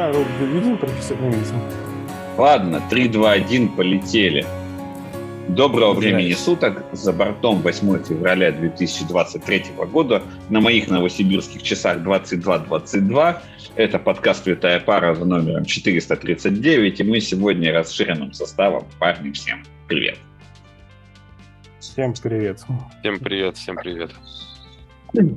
Да, видим профессионализм. Ладно, 3, 2, 1, полетели. Доброго времени суток. За бортом 8 февраля 2023 года. На моих новосибирских часах 22.22. Это подкаст «Святая пара» за номером 439. И мы сегодня расширенным составом. Парни, всем привет. Всем привет. Всем привет, всем привет.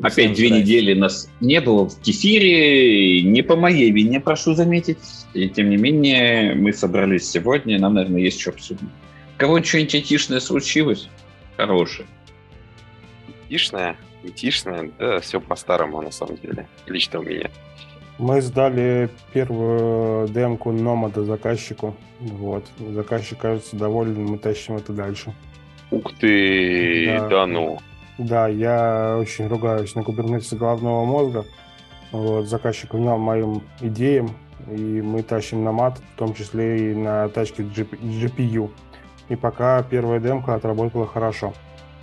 Опять две недели нас не было в кефире, не по моей вине, прошу заметить. И тем не менее, мы собрались сегодня, нам, наверное, есть что обсудить. Кого что-нибудь айтишное случилось? Хорошее. Айтишное? Айтишное? Да, все по-старому, на самом деле. Лично у меня. Мы сдали первую демку Номада заказчику. Вот. Заказчик, кажется, доволен, мы тащим это дальше. Ух ты, да, да ну. Да, я очень ругаюсь на кубернетисе головного мозга. Вот, заказчик внял моим идеям, и мы тащим на мат, в том числе и на тачке GPU. И пока первая демка отработала хорошо.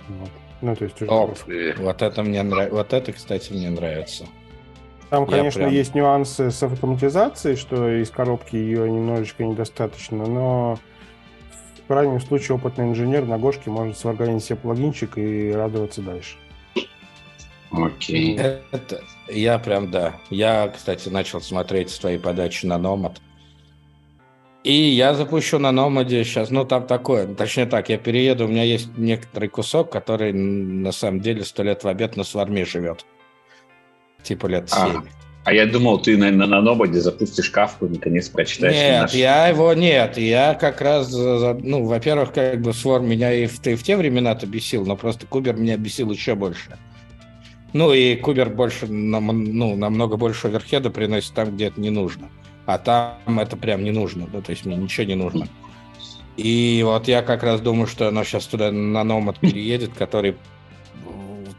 Вот. Ну, то есть уже Оп, вот это мне нравится. Вот это, кстати, мне нравится. Там, конечно, прям... есть нюансы с автоматизацией, что из коробки ее немножечко недостаточно, но в крайнем случае опытный инженер на Гошке может сварганить себе плагинчик и радоваться дальше. Окей. Это, я прям, да. Я, кстати, начал смотреть твои подачи на Nomad. И я запущу на Номаде сейчас, ну там такое, точнее так, я перееду, у меня есть некоторый кусок, который на самом деле сто лет в обед на сварме живет. Типа лет семь. А. А я думал, ты на, на, на Нободе запустишь кавку, наконец прочитаешь. Нет, наш... я его нет. Я как раз, ну, во-первых, как бы Сворм меня и в, и в те времена-то бесил, но просто Кубер меня бесил еще больше. Ну, и Кубер больше, ну, намного больше оверхеда приносит там, где это не нужно. А там это прям не нужно, да, то есть мне ничего не нужно. И вот я как раз думаю, что оно сейчас туда на Номад переедет, который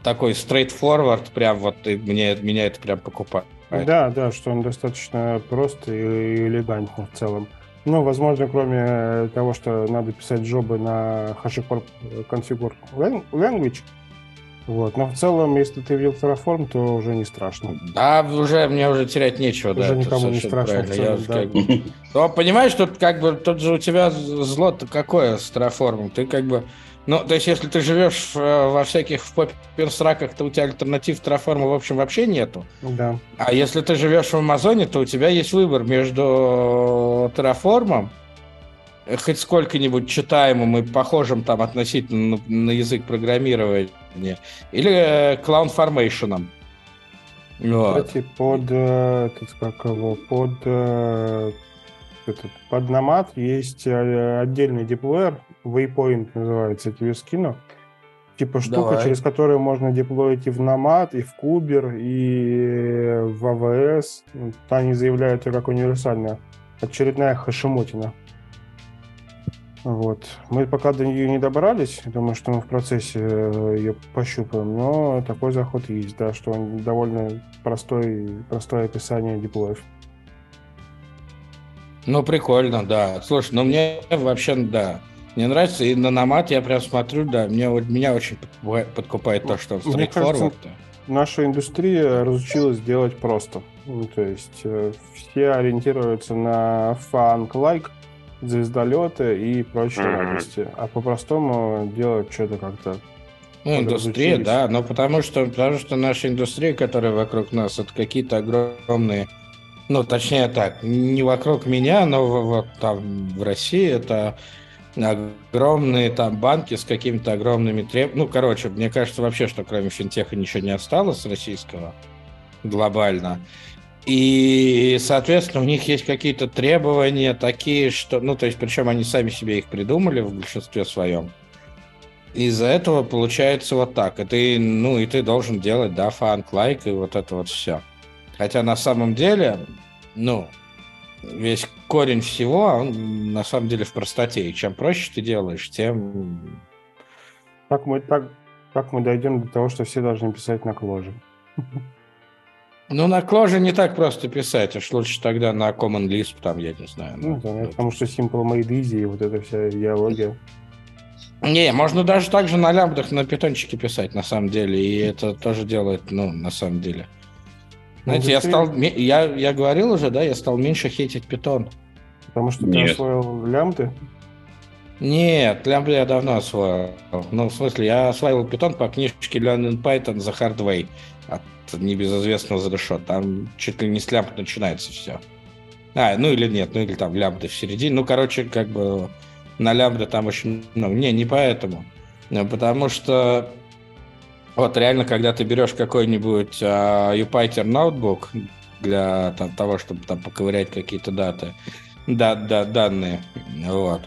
такой straightforward, прям вот и мне, меня это прям покупает. Да, да, что он достаточно прост и элегантный в целом. Ну, возможно, кроме того, что надо писать джобы на HashiCorp Configure Language, вот. Но в целом, если ты видел Terraform, то уже не страшно. Да, уже мне уже терять нечего. Уже да, никому не страшно. Целом, да. как. Но понимаешь, тут как бы тут же у тебя зло-то какое с Terraform? Ты как бы ну, то есть, если ты живешь э, во всяких в то у тебя альтернатив Terraform, в общем, вообще нету. Да. А если ты живешь в Амазоне, то у тебя есть выбор между Terraform, хоть сколько-нибудь читаемым и похожим там относительно на, на язык программирования, или э, Cloud Formation. Вот. Кстати, под, э, как его, под этот, под Nomad есть отдельный деплоер, Waypoint называется, скину. Типа штука, Давай. через которую можно деплоить и в Nomad, и в Кубер, и в AWS. Они заявляют ее как универсальная. Очередная хашимотина. Вот. Мы пока до нее не добрались. Думаю, что мы в процессе э, ее пощупаем. Но такой заход есть, да, что он довольно простой, простое описание деплоев. Ну, прикольно, да. Слушай, ну мне вообще, да, мне нравится, и на Номад я прям смотрю, да, мне, меня очень подкупает то, что Мне кажется, наша индустрия разучилась делать просто. Ну, то есть э, все ориентируются на фанк-лайк, звездолеты и прочие mm-hmm. радости. А по-простому делать что-то как-то ну, индустрия, да, но потому что, потому что наша индустрия, которая вокруг нас, это какие-то огромные, ну, точнее так, не вокруг меня, но вот там в России это огромные там банки с какими-то огромными требованиями. Ну, короче, мне кажется вообще, что кроме финтеха ничего не осталось российского глобально. И, соответственно, у них есть какие-то требования такие, что... Ну, то есть, причем они сами себе их придумали в большинстве своем. Из-за этого получается вот так. И ты, ну, и ты должен делать, да, фанк, лайк и вот это вот все. Хотя на самом деле, ну, весь корень всего, он на самом деле в простоте. И чем проще ты делаешь, тем... Так мы, так, так мы дойдем до того, что все должны писать на кложе. Ну, на кложе не так просто писать, аж лучше тогда на Common Lisp, там, я не знаю. Ну, да, ну, потому что Simple Made Easy и вот эта вся идеология. Не, можно даже так же на лямбдах, на питончике писать, на самом деле, и это тоже делает, ну, на самом деле, Знаете, я стал, я, я говорил уже, да, я стал меньше хейтить питон. Потому что Нет. ты освоил лямбды? Нет, лямбды я давно освоил. Ну, в смысле, я освоил питон по книжке Learning Python The Hard Way от небезызвестного зарешот. Там чуть ли не с лямбд начинается все. А, ну или нет, ну или там лямбды в середине. Ну, короче, как бы на лямбды там очень много. Не, не поэтому. Потому что вот реально, когда ты берешь какой-нибудь uh, Jupyter ноутбук для там, того, чтобы там поковырять какие-то даты, да, да, данные, вот,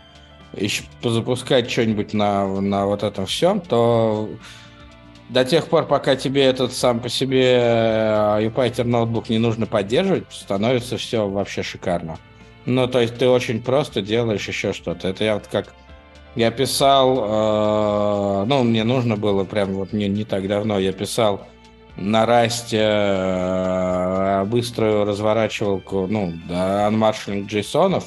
еще запускать что-нибудь на, на вот этом всем, то до тех пор, пока тебе этот сам по себе Jupyter ноутбук не нужно поддерживать, становится все вообще шикарно. Ну, то есть ты очень просто делаешь еще что-то. Это я вот как я писал, э, ну, мне нужно было прям вот не, не так давно, я писал на расте э, быструю разворачивалку, ну, анмаршинг джейсонов.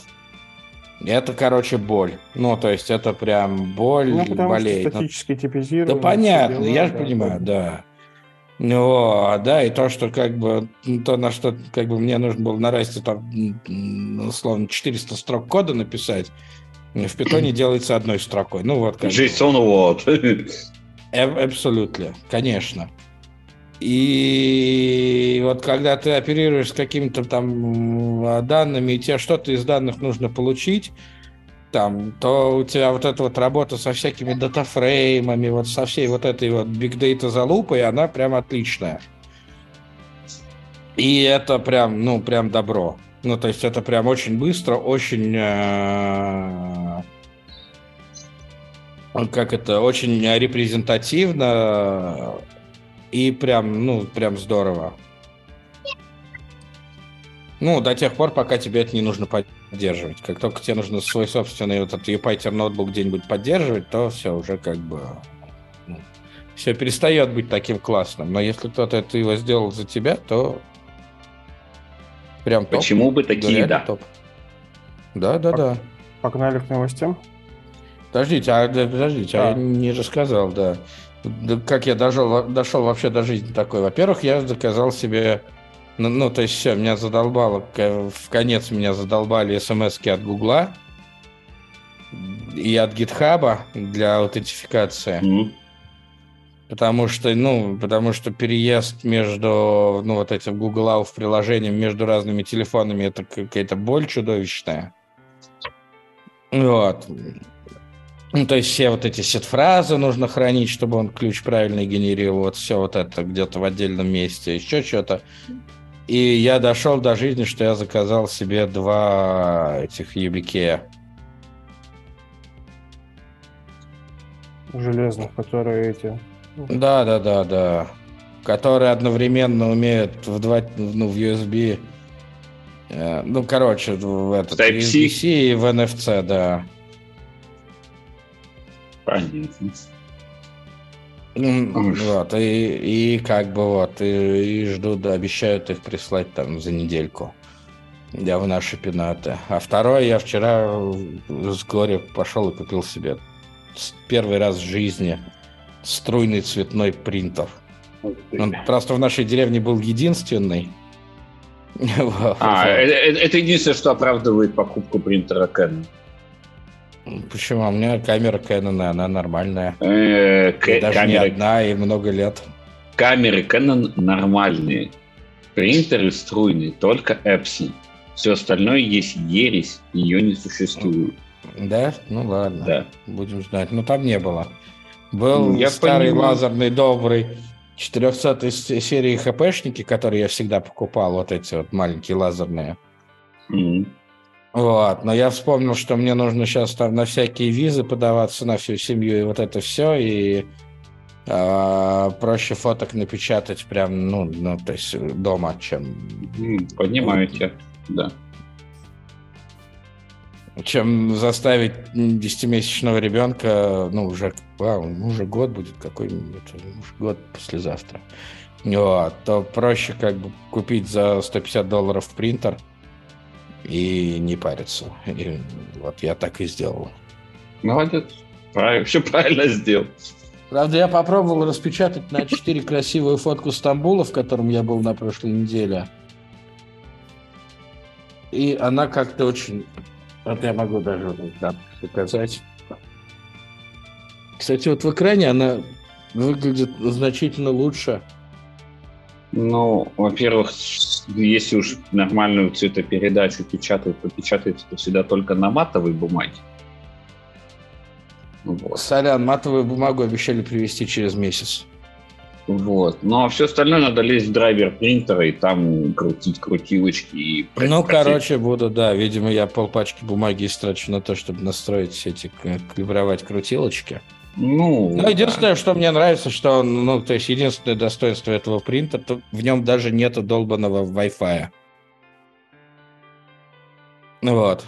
Это, короче, боль. Ну, то есть это прям боль, ну, потому болеет. Что статически типизировано. Да понятно, дела, я же да, понимаю, да. Ну, да, и то, что как бы, то, на что как бы мне нужно было на расте там, условно, 400 строк кода написать, в питоне делается одной строкой. Ну вот. Как JSON what? Абсолютно, конечно. И вот когда ты оперируешь с какими-то там данными, и тебе что-то из данных нужно получить, там, то у тебя вот эта вот работа со всякими датафреймами, вот со всей вот этой вот big data залупой, она прям отличная. И это прям, ну, прям добро. Ну, то есть это прям очень быстро, очень... Э, как это, очень репрезентативно и прям, ну, прям здорово. Ну, до тех пор, пока тебе это не нужно поддерживать. Как только тебе нужно свой собственный вот этот Jupyter ноутбук где-нибудь поддерживать, то все уже как бы... Ну, все перестает быть таким классным. Но если кто-то это его сделал за тебя, то Прям топ. Почему бы такие, да. Топ. Да, да, да. Погнали к новостям. Подождите, а, подождите, а. а я не рассказал, да. да. Как я дошел, дошел вообще до жизни такой. Во-первых, я заказал себе ну, ну, то есть все, меня задолбало, в конец меня задолбали смс от Гугла и от Гитхаба для аутентификации. Mm-hmm. Потому что, ну, потому что переезд между, ну, вот этим Google Auth приложением между разными телефонами это какая-то боль чудовищная. Вот. Ну, то есть все вот эти сет-фразы нужно хранить, чтобы он ключ правильно генерировал. Вот все вот это где-то в отдельном месте, еще что-то. И я дошел до жизни, что я заказал себе два этих YubiKey. Железных, которые эти да, да, да, да. Которые одновременно умеют в, два, ну, в USB. Э, ну, короче, в этот USB-C и в NFC, да. Понятно. Вот, и, и как бы вот, и, и ждут, да, обещают их прислать там за недельку. Я в наши пенаты. А второе, я вчера с горя пошел и купил себе первый раз в жизни струйный цветной принтер. Он просто в нашей деревне был единственный. А, это, э, это единственное, что оправдывает покупку принтера Canon. Почему? У меня камера Canon, она нормальная. Э, даже не одна, и много лет. Камеры Canon нормальные. Принтеры струйные, только Epson. Все остальное есть ересь, ее не существует. Да? Ну ладно. Да. Будем знать. Но ну, там не было. Был я старый понимаю. лазерный добрый 400 серии ХПшники, которые я всегда покупал, вот эти вот маленькие лазерные. Mm-hmm. Вот, но я вспомнил, что мне нужно сейчас там на всякие визы подаваться на всю семью и вот это все, и э, проще фоток напечатать прям, ну, ну, то есть дома, чем... Понимаете, да. Чем заставить 10-месячного ребенка, ну, уже, вау, уже год будет какой-нибудь, уже год послезавтра, вот, то проще как бы купить за 150 долларов принтер и не париться. И вот я так и сделал. Молодец. Правильно, все правильно сделал. Правда, я попробовал распечатать на 4 красивую фотку Стамбула, в котором я был на прошлой неделе. И она как-то очень... Вот я могу даже да, показать. Кстати, вот в экране она выглядит значительно лучше. Ну, во-первых, если уж нормальную цветопередачу печатают, то печатается это всегда только на матовой бумаге. Вот. Сорян, матовую бумагу обещали привезти через месяц. Вот. Ну, а все остальное надо лезть в драйвер принтера и там крутить крутилочки. И ну, короче, буду, да. Видимо, я полпачки бумаги истрачу на то, чтобы настроить все эти, калибровать крутилочки. Ну, ну единственное, да. что мне нравится, что он, ну, то есть единственное достоинство этого принтера, то в нем даже нету долбанного Wi-Fi. Вот.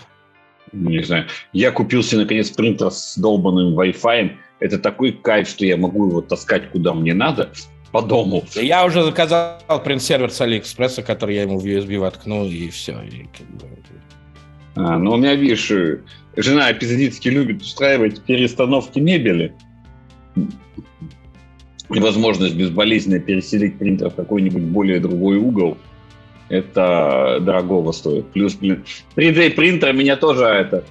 Не знаю. Я купил себе, наконец, принтер с долбанным Wi-Fi. Это такой кайф, что я могу его таскать куда мне надо по дому. Я уже заказал принт-сервер с Алиэкспресса, который я ему в USB воткнул, и все. И как бы... а, ну, у меня, видишь, жена эпизодически любит устраивать перестановки мебели. И возможность безболезненно переселить принтер в какой-нибудь более другой угол. Это дорогого стоит. Плюс, блин, 3D принтер меня тоже это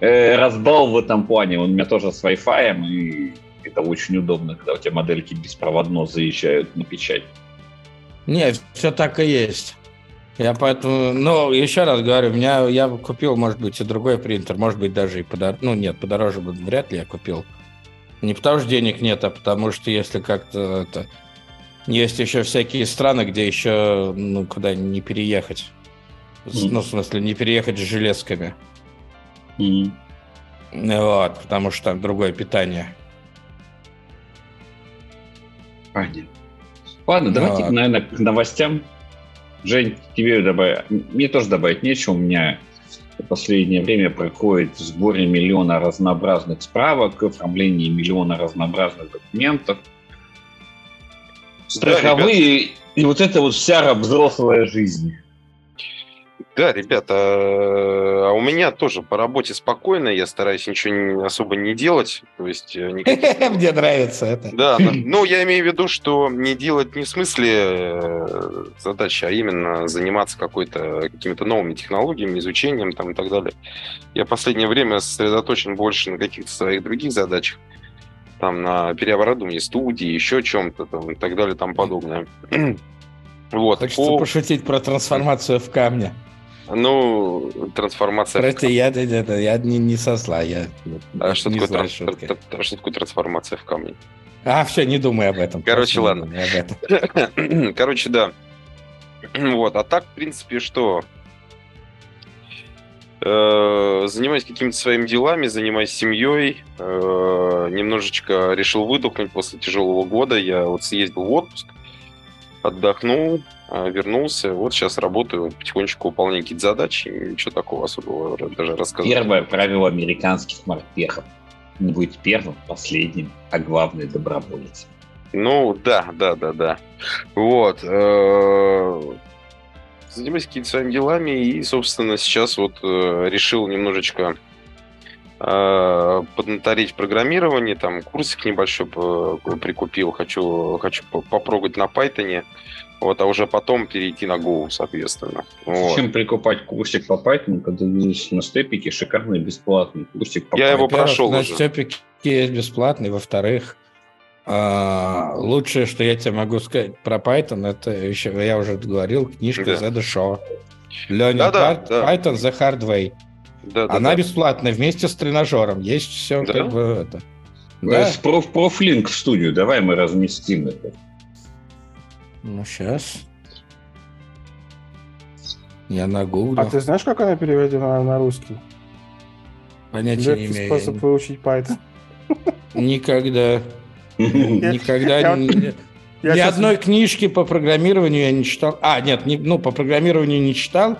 э, разбал в этом плане. Он у меня тоже с Wi-Fi, и это очень удобно, когда у тебя модельки беспроводно заезжают на печать. Нет, все так и есть. Я поэтому, ну, еще раз говорю, меня я купил, может быть, и другой принтер, может быть, даже и подороже, ну, нет, подороже бы вряд ли я купил. Не потому что денег нет, а потому что если как-то это... Есть еще всякие страны, где еще, ну, куда не переехать. Mm. Ну, в смысле, не переехать с железками. Mm. Вот, потому что там другое питание. Понятно. Ладно, давайте, вот. наверное, к новостям. Жень, тебе добавить, мне тоже добавить нечего. У меня в последнее время проходит сборе миллиона разнообразных справок, оформление миллиона разнообразных документов. Страховые да, и вот это вот вся взрослая жизнь. Да, ребята, а у меня тоже по работе спокойно, я стараюсь ничего особо не делать, то есть э, никаких... Мне нравится это. Да, ну я имею в виду, что не делать не в смысле э, задачи, а именно заниматься какой-то какими-то новыми технологиями, изучением там и так далее. Я в последнее время сосредоточен больше на каких-то своих других задачах, там на переоборудовании студии, еще чем-то там и так далее, там подобное. Вот. Хочется по... пошутить про трансформацию в камне. Ну, трансформация... Прости, я, я, я, я не, не сосла, я а что, такое транс... что такое трансформация в камне? А, все, не думай об этом. Короче, ладно. Об этом. Короче, да. Вот, а так, в принципе, что? Э, занимаюсь какими-то своими делами, занимаюсь семьей. Э, немножечко решил выдохнуть после тяжелого года. Я вот съездил в отпуск, отдохнул, а, вернулся. Вот сейчас работаю, потихонечку выполняю какие-то задачи. Ничего такого особого даже рассказать. Первое правило американских морпехов. Не быть первым, последним, а главное доброволец. Ну, да, да, да, да. Вот. Э, занимаюсь какими-то своими делами и, собственно, сейчас вот э, решил немножечко поднаторить в программировании, там курсик небольшой прикупил, хочу, хочу попробовать на Python. Вот, а уже потом перейти на Go, соответственно. Зачем вот. прикупать курсик по Python, когда есть на степике шикарный бесплатный курсик по Я Python? его прошел на уже. степике есть бесплатный. Во-вторых, а, лучшее, что я тебе могу сказать про Python, это еще, я уже говорил, книжка да. The Show. Learning да, да, да. Python The Hard Way. Да, Она да. бесплатная вместе с тренажером. Есть все да? как бы это. Да. Проф, профлинк в студию. Давай мы разместим это. Ну, сейчас. Я на Google. А ты знаешь, как она переведена на русский? Понятия Легкий не имею. способ выучить Python. Никогда. Никогда ни одной книжки по программированию я не читал. А, нет, ну, по программированию не читал.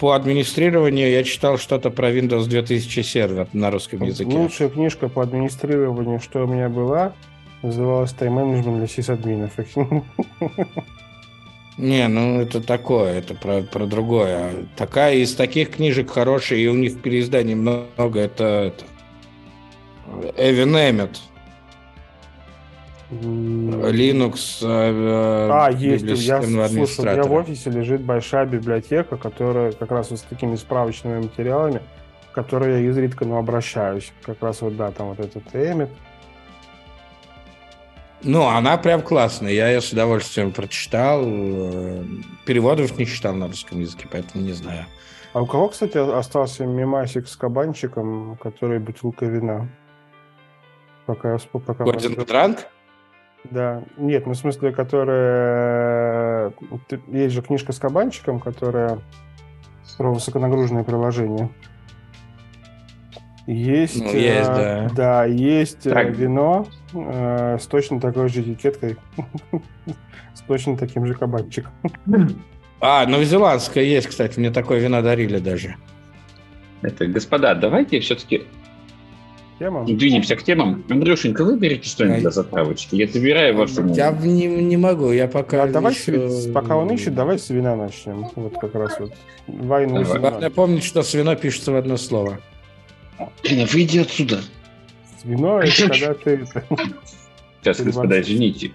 По администрированию я читал что-то про Windows 2000 сервер на русском языке. Лучшая книжка по администрированию, что у меня была, Называлась тайм-менеджмент для сисадминов. Не, ну это такое, это про, про другое. Такая из таких книжек хорошая, и у них переизданий много, это, это Эвен Эммет. Linux. Э, а, есть. Я, слушай, у меня в офисе лежит большая библиотека, которая как раз вот с такими справочными материалами, в которые я изредка ну, обращаюсь. Как раз вот, да, там вот этот Эмит. Ну, она прям классная. Я ее с удовольствием прочитал. Переводов не читал на русском языке, поэтому не знаю. А у кого, кстати, остался мемасик с кабанчиком, который бутылка вина? Пока, пока Гордон Дранг? Да, нет, ну в смысле, которая... Есть же книжка с кабанчиком, которая про высоконагруженное приложение. Есть, ну, есть, э, да. да, есть э, так. вино э, с точно такой же этикеткой, с точно таким же кабанчиком. А, новозеландское есть, кстати, мне такое вино дарили даже. Это, господа, давайте все-таки темам. Двинемся к темам. Андрюшенька, выберите что-нибудь для затравочки. Я забираю вашу... Я не, не могу, я пока... А давай, еще... пока он ищет, давай с вина начнем. Вот как раз вот. Войну Главное помнить, что с вино пишется в одно слово. Блин, выйди отсюда. С вино это когда ты... Сейчас, господа, извините.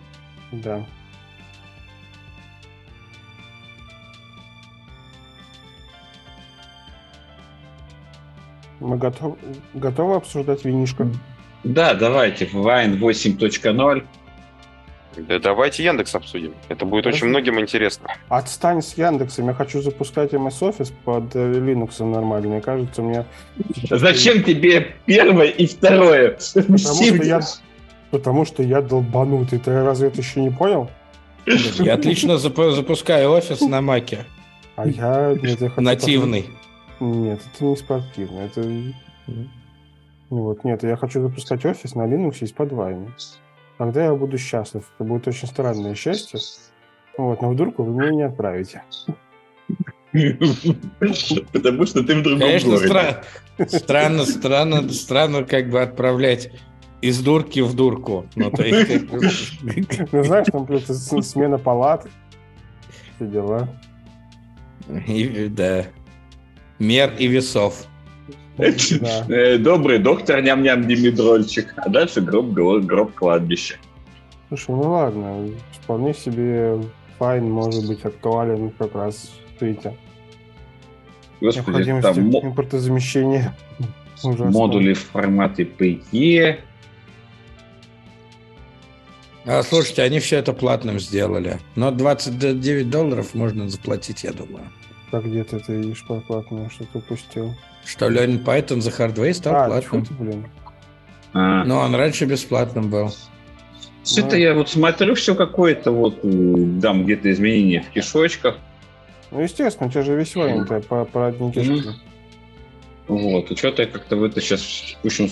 Да. Мы готов, готовы обсуждать винишко? Да, давайте. Wine 8.0. Да давайте Яндекс обсудим. Это будет Хорошо. очень многим интересно. Отстань с Яндексом. Я хочу запускать MS Office под э, Linux нормально. Мне кажется, мне... Зачем тебе первое и второе? Потому что, я... Потому что я долбанутый. Ты разве это еще не понял? Я отлично запускаю офис на Маке. А я... Нет, я Нативный. Нет, это не спортивно. Это... Ну вот, нет, я хочу запускать офис на Linux из-под Вайна. Тогда я буду счастлив. Это будет очень странное счастье. Вот, но вдруг вы меня не отправите. Потому что ты в другом Конечно, стра- странно, странно, странно как бы отправлять из дурки в дурку. Ну, то есть, ну знаешь, там смена палат, все дела. И, да мер и весов. Э, добрый доктор ням-ням Димидрольчик. А дальше гроб, гроб, кладбища. Слушай, ну ладно, вполне себе файн может быть актуален как раз. Господи, там импортозамещения. Модули в формате PE. А, слушайте, они все это платным сделали. Но 29 долларов можно заплатить, я думаю. Как где ты видишь платное, что ты упустил? Что Learning Python за Hardware стал а, платным. Ты, блин. А. Но он раньше бесплатным был. Что-то я вот смотрю все какое-то вот, там где-то изменения в кишочках. Ну, естественно, у тебя же весь вариант mm. по, по одним кишкам. Mm. Вот, и что-то я как-то в это сейчас в текущем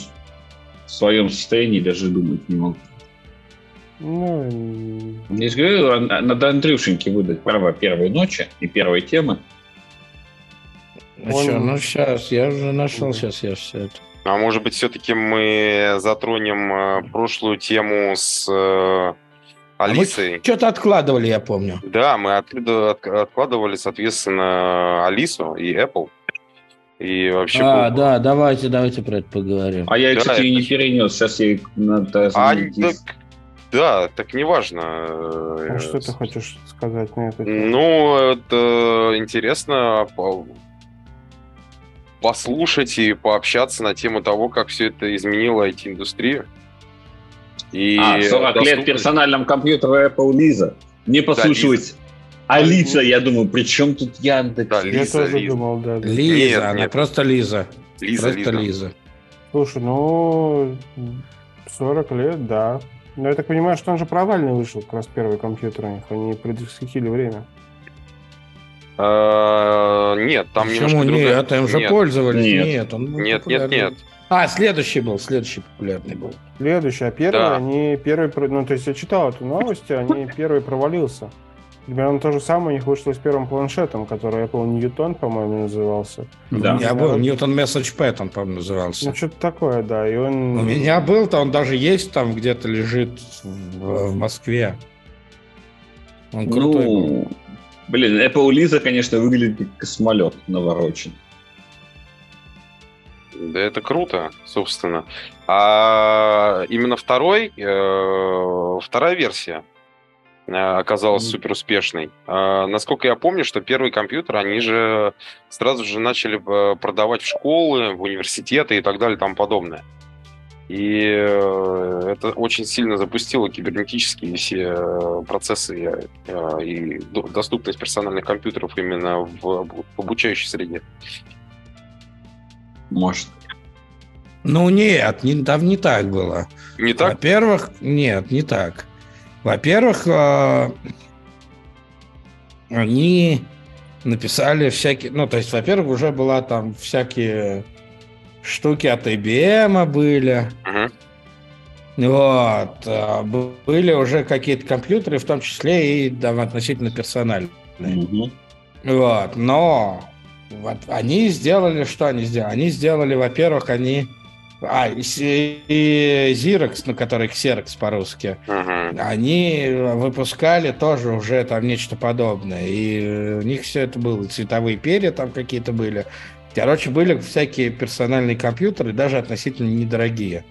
в своем состоянии даже думать не могу. Ну, я же говорю, надо Андрюшеньке выдать право первой ночи и первой темы. Ну Он... что, ну сейчас, я уже нашел, сейчас я все это. А может быть, все-таки мы затронем э, прошлую тему с э, Алисой? А что-то откладывали, я помню. Да, мы от, от, откладывали, соответственно, Алису и Apple. И вообще... А, был... да, давайте, давайте про это поговорим. А я, да, кстати, это... не перенес, сейчас я надо а, так, да, так неважно. А что ты хочешь сказать на это? Ну, это интересно послушать и пообщаться на тему того, как все это изменило IT-индустрию. И а, 40 доступ... лет персональном компьютере Apple Лиза. Не послушивать. Да, а Лиза, я думаю, при чем тут Яндекс? Да, Лиза, я тоже Лиза. думал, да. Лиза, нет, она нет. просто Лиза. Лиза, просто Лиза. Лиза. Слушай, ну, 40 лет, да. Но я так понимаю, что он же провальный вышел, как раз первый компьютер у них. Они предвосхитили время. А, нет, там Почему немножко другая... нет? Им же нет. пользовались. Нет, нет, он нет, нет, нет. А, следующий был, следующий популярный был. Следующий, а первый, да. они первый, ну, то есть я читал эту новость, они первый провалился. Примерно то же самое у них вышло с первым планшетом, который Apple Newton, по-моему, назывался. Да. У меня был Newton Message Pad, он, по-моему, назывался. Ну, что-то такое, да. И он... У меня был-то, он даже есть там, где-то лежит в, в Москве. Он крутой ну, был. Блин, Apple Lisa, конечно, выглядит как космолет наворочен. Да это круто, собственно. А именно второй, э, вторая версия э, оказалась супер успешной. А, насколько я помню, что первый компьютер они же сразу же начали э, продавать в школы, в университеты и так далее и тому подобное. И э, это очень сильно запустило кибернетические все э, процессы э, и доступность персональных компьютеров именно в обучающей среде. Может. Ну нет, не, там не так было. Не так? Во-первых, нет, не так. Во-первых, они написали всякие... Ну, то есть, во-первых, уже была там всякие штуки от IBM были. Uh-huh. Вот. А, были уже какие-то компьютеры, в том числе и там, относительно персональные. Uh-huh. Вот. Но вот они сделали, что они сделали? Они сделали, во-первых, они... А, и, и Xerox, ну, который Xerox по-русски, uh-huh. они выпускали тоже уже там нечто подобное. И у них все это было. Цветовые перья там какие-то были. Короче, были всякие персональные компьютеры, даже относительно недорогие.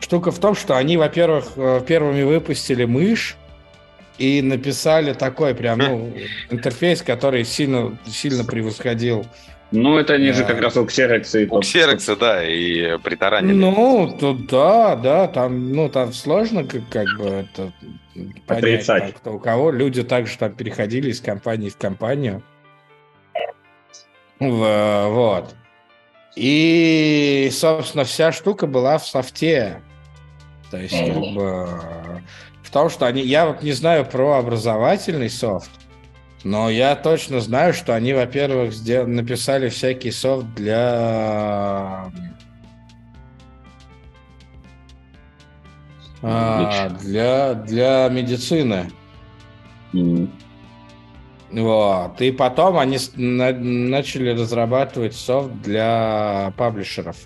Штука в том, что они, во-первых, э, первыми выпустили мышь и написали такой прям, ну, интерфейс, который сильно, сильно превосходил ну, это они да. же как раз у и... У Xerox, да, и притаранили. Ну, то, да, да, там, ну, там сложно как, как бы это понять, так, кто у кого. Люди также там переходили из компании в компанию. Вот. И, собственно, вся штука была в софте. То есть, как бы, в том, что они... Я вот не знаю про образовательный софт, но я точно знаю, что они, во-первых, сдел... написали всякий софт для... А, для, для медицины. Mm. Вот. И потом они на- начали разрабатывать софт для паблишеров.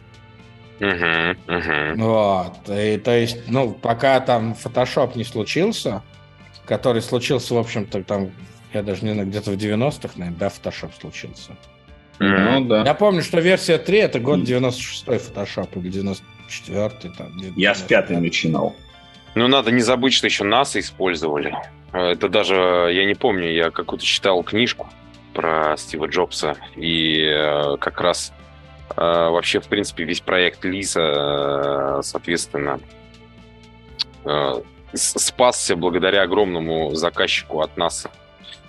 Uh-huh, uh-huh. Вот. И, то есть, ну, пока там Photoshop не случился, который случился, в общем-то, там, я даже не знаю, где-то в 90-х, наверное, да, Photoshop случился. Ну, да. Я помню, что версия 3 это год 96-й Photoshop или 94-й. Там, я с пятой начинал. Ну, надо не забыть, что еще НАСА использовали. Э, это даже, я не помню, я какую-то читал книжку про Стива Джобса, и э, как раз э, вообще, в принципе, весь проект Лиса, соответственно, спасся благодаря огромному заказчику от НАСА,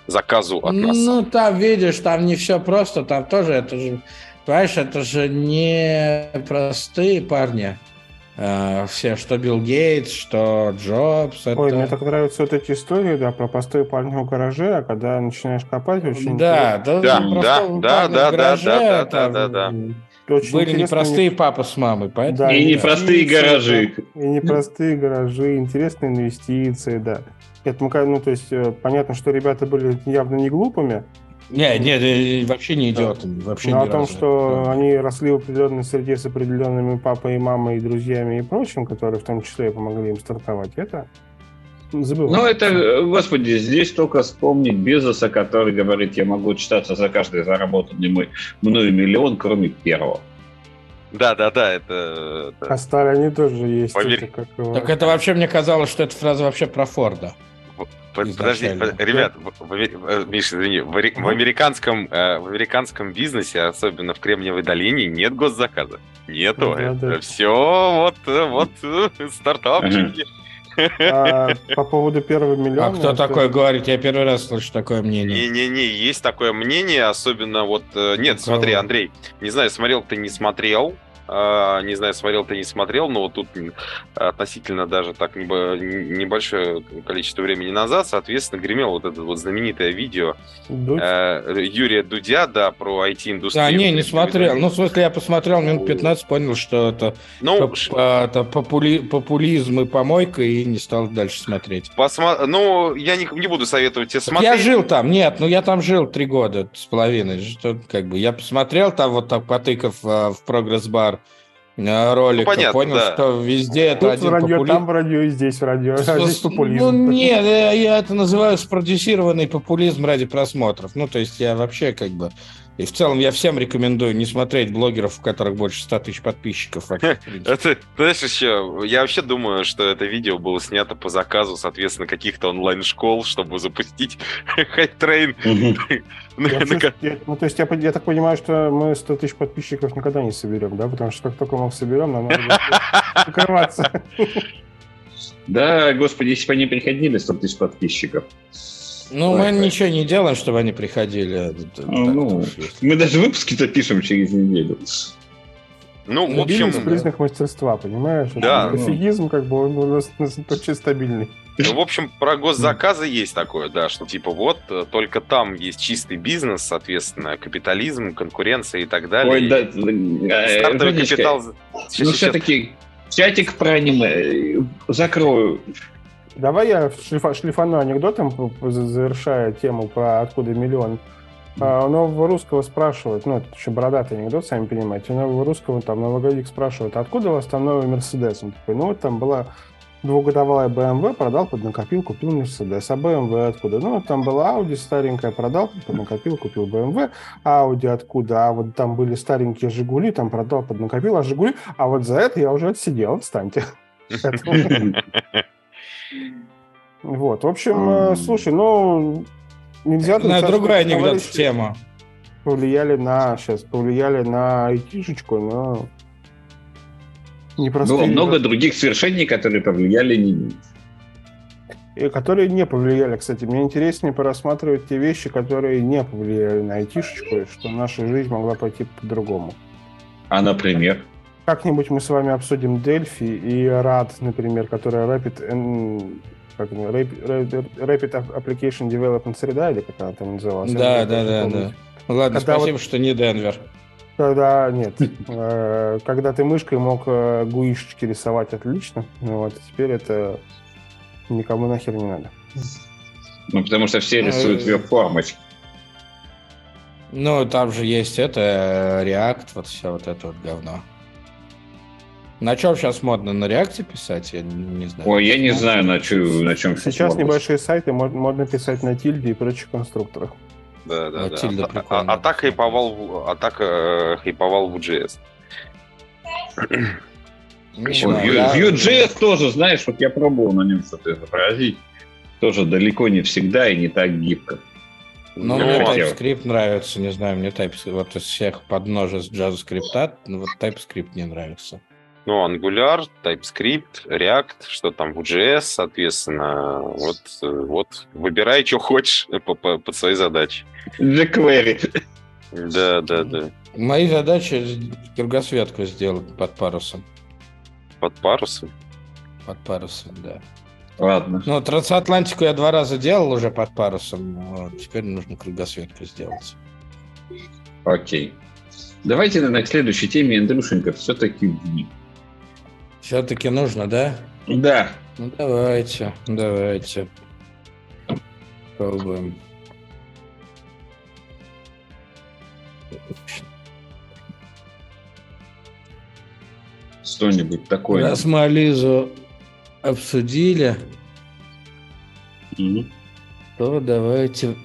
заказу от НАСА. Ну, там, видишь, там не все просто, там тоже, это же, понимаешь, это же не простые парни. Э, все, что Билл Гейтс, что Джобс. Ой, это... мне так нравятся вот эти истории, да, про простой парня в гараже, а когда начинаешь копать, очень Да, да, да, да, да, да, гараже, да, да, да, да, да. Очень Были непростые папа с мамой, поэтому... Да, и непростые гаражи. Да, и непростые гаражи, интересные инвестиции, да. Это, ну, то есть, э, понятно, что ребята были явно не глупыми, не, не, вообще не идиотами. Вообще Но о том, разу. что да. они росли в определенной среде с определенными папой и мамой, и друзьями и прочим, которые в том числе помогли им стартовать, это забываю. Ну, это, господи, здесь только вспомнить Безоса, который говорит, я могу читаться за каждый заработанный мой мною миллион, кроме первого. Да, да, да, это... это... А старые они тоже есть. Поверь... Это, как его... Так это вообще, мне казалось, что эта фраза вообще про Форда. Подожди, ребят, в, Миша, извини, в, в, американском, э, в американском бизнесе, особенно в Кремниевой долине, нет госзаказа. Нету. Да, это да. все вот, вот стартапчики. А, по поводу первого миллиона... А кто такое говорит? Я первый раз слышу такое мнение. Не-не-не, есть такое мнение, особенно вот... Э, нет, смотри, Андрей, не знаю, смотрел ты, не смотрел, не знаю, смотрел ты, не смотрел, но вот тут относительно даже так небольшое количество времени назад, соответственно, гремел вот это вот знаменитое видео Дудь? Э, Юрия Дудя, да, про IT-индустрию. Да, не, не смотрел. Ну, в смысле, я посмотрел минут 15, понял, что это, ну, поп, это попули, популизм и помойка, и не стал дальше смотреть. Посма... Ну, я не, не буду советовать тебе смотреть. Я жил там, нет, ну я там жил три года с половиной. Что, как бы, я посмотрел там вот так, потыкав а, в прогресс-бар ролика, ну, понятно, понял, да. что везде это Тут один радио, попули... там в радио, и здесь в радио, а здесь популизм. Ну, нет, я, я это называю спродюсированный популизм ради просмотров. Ну, то есть я вообще как бы... И в целом я всем рекомендую не смотреть блогеров, у которых больше 100 тысяч подписчиков. Это, знаешь, еще, я вообще думаю, что это видео было снято по заказу, соответственно, каких-то онлайн-школ, чтобы запустить hype train. Ну, то есть я так понимаю, что мы 100 тысяч подписчиков никогда не соберем, да? Потому что как только мы их соберем, нам надо закрываться. Да, господи, если бы они приходили, 100 тысяч подписчиков. Ну, мы ничего не делаем, чтобы они приходили. Ну, мы даже выпуски-то пишем через неделю. Ну, в общем... признак мастерства, понимаешь? Да. Пофигизм, как бы, он у нас, у нас очень стабильный. Ну, в общем, про госзаказы есть такое, да, что типа вот э, только там есть чистый бизнес, соответственно, капитализм, конкуренция и так далее. Ой, да, э, стартовый капитал... Ну, все-таки чатик про аниме э, закрою. Давай я шлифа, шлифану анекдотом, завершая тему про откуда миллион. А, у нового русского спрашивают, ну, это еще бородатый анекдот, сами понимаете, у нового русского там новогодик спрашивают, откуда у вас там новый Мерседес? Он такой, ну, вот там была двухгодовая BMW, продал под накопил, купил Мерседес. А BMW откуда? Ну, там была Audi старенькая, продал под накопил, купил BMW. Audi откуда? А вот там были старенькие Жигули, там продал под накопил, а Жигули... А вот за это я уже отсидел, отстаньте. Вот, в общем, слушай, ну, нельзя... На другой анекдот в тему. Повлияли на, сейчас, повлияли на айтишечку, но непростые... Было много других свершений, которые повлияли не и которые не повлияли, кстати. Мне интереснее порассматривать те вещи, которые не повлияли на айтишечку, и что наша жизнь могла пойти по-другому. А, например? Как-нибудь мы с вами обсудим Delphi и RAD, например, которая Rapid, как, Rapid, Rapid Application Development среда, или как она там называлась? Да, да, да, да. Ладно, Когда спасибо, вот... что не Денвер. Когда нет, э, когда ты мышкой мог э, гуишечки рисовать отлично, ну вот теперь это никому нахер не надо. Ну, потому что все рисуют вверх формочки. Ну, там же есть это, React, вот все вот это вот говно. На чем сейчас модно? На реакте писать? Я не знаю. Ой, я не знаю, на, чё, на чем сейчас небольшие сайты модно писать на тильде и прочих конструкторах. Да, да, да. А, а, а так хайповал, а так э, хайповал в JS. Vue.js тоже, знаешь, вот я пробовал на нем что-то изобразить. Тоже далеко не всегда и не так гибко. Ну, ну мне TypeScript нравится, не знаю, мне TypeScript, вот из всех подножеств JavaScript, вот TypeScript не нравится. Ну, Angular, TypeScript, React, что там, Vue.js, соответственно. Вот, вот выбирай, что хочешь по, по, под свои задачи. jQuery. Да, да, да. Мои задачи кругосветку сделать под парусом. Под парусом? Под парусом, да. Ладно. Ну, трансатлантику я два раза делал уже под парусом. Вот, теперь нужно кругосветку сделать. Окей. Давайте на к следующей теме, Андрюшенька, все-таки дни. Все-таки нужно, да? Да. Ну, давайте, давайте. Пробуем. Что-нибудь такое. Раз мы Ализу обсудили, mm то давайте...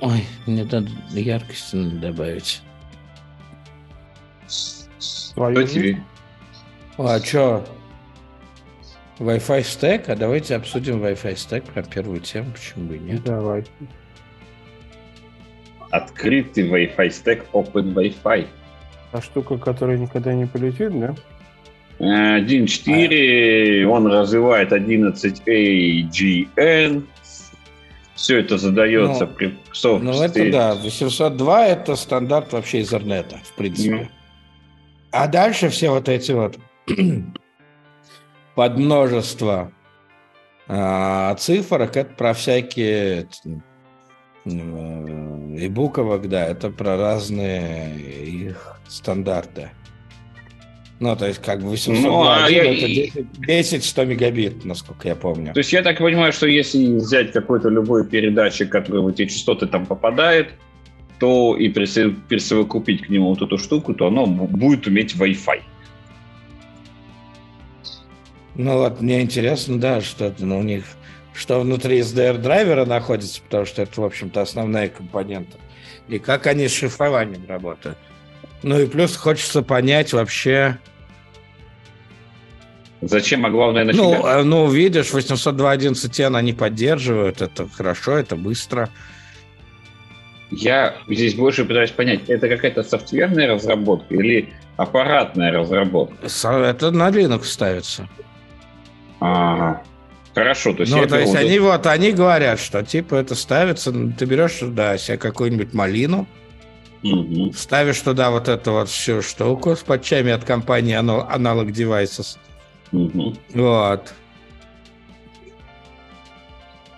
Ой, мне надо яркости надо добавить. Что тебе? А что? Wi-Fi стек? А давайте обсудим Wi-Fi стек про первую тему, почему бы и нет. Давай. Открытый Wi-Fi стек Open Wi-Fi. А штука, которая никогда не полетит, да? 1.4, а. он развивает 11AGN. Все это задается ну, при софт Ну, это да, 802 это стандарт вообще Эрнета, в принципе. Mm. А дальше все вот эти вот под множество а, цифрок, это про всякие э, и буковок, да, это про разные их стандарты. Ну, то есть, как бы 800 ну, а это 10, 100 мегабит, насколько я помню. То есть, я так понимаю, что если взять какой-то любой передатчик, который в эти частоты там попадает, то и присовокупить к нему вот эту штуку, то оно будет уметь Wi-Fi. Ну вот, мне интересно, да, что ну, у них что внутри SDR-драйвера находится, потому что это, в общем-то, основная компонента, и как они с шифрованием работают. Ну и плюс хочется понять вообще... Зачем, а главное, на ну, э, ну, видишь, 802.11n они поддерживают, это хорошо, это быстро. Я здесь больше пытаюсь понять, это какая-то софтверная разработка или аппаратная разработка? Это на Linux ставится. Ага. Хорошо, то есть, ну, то есть они вот они говорят, что типа это ставится, ты берешь да, себе какую-нибудь малину, угу. ставишь туда вот эту вот всю штуку с патчами от компании Analog Devices. Угу. Вот.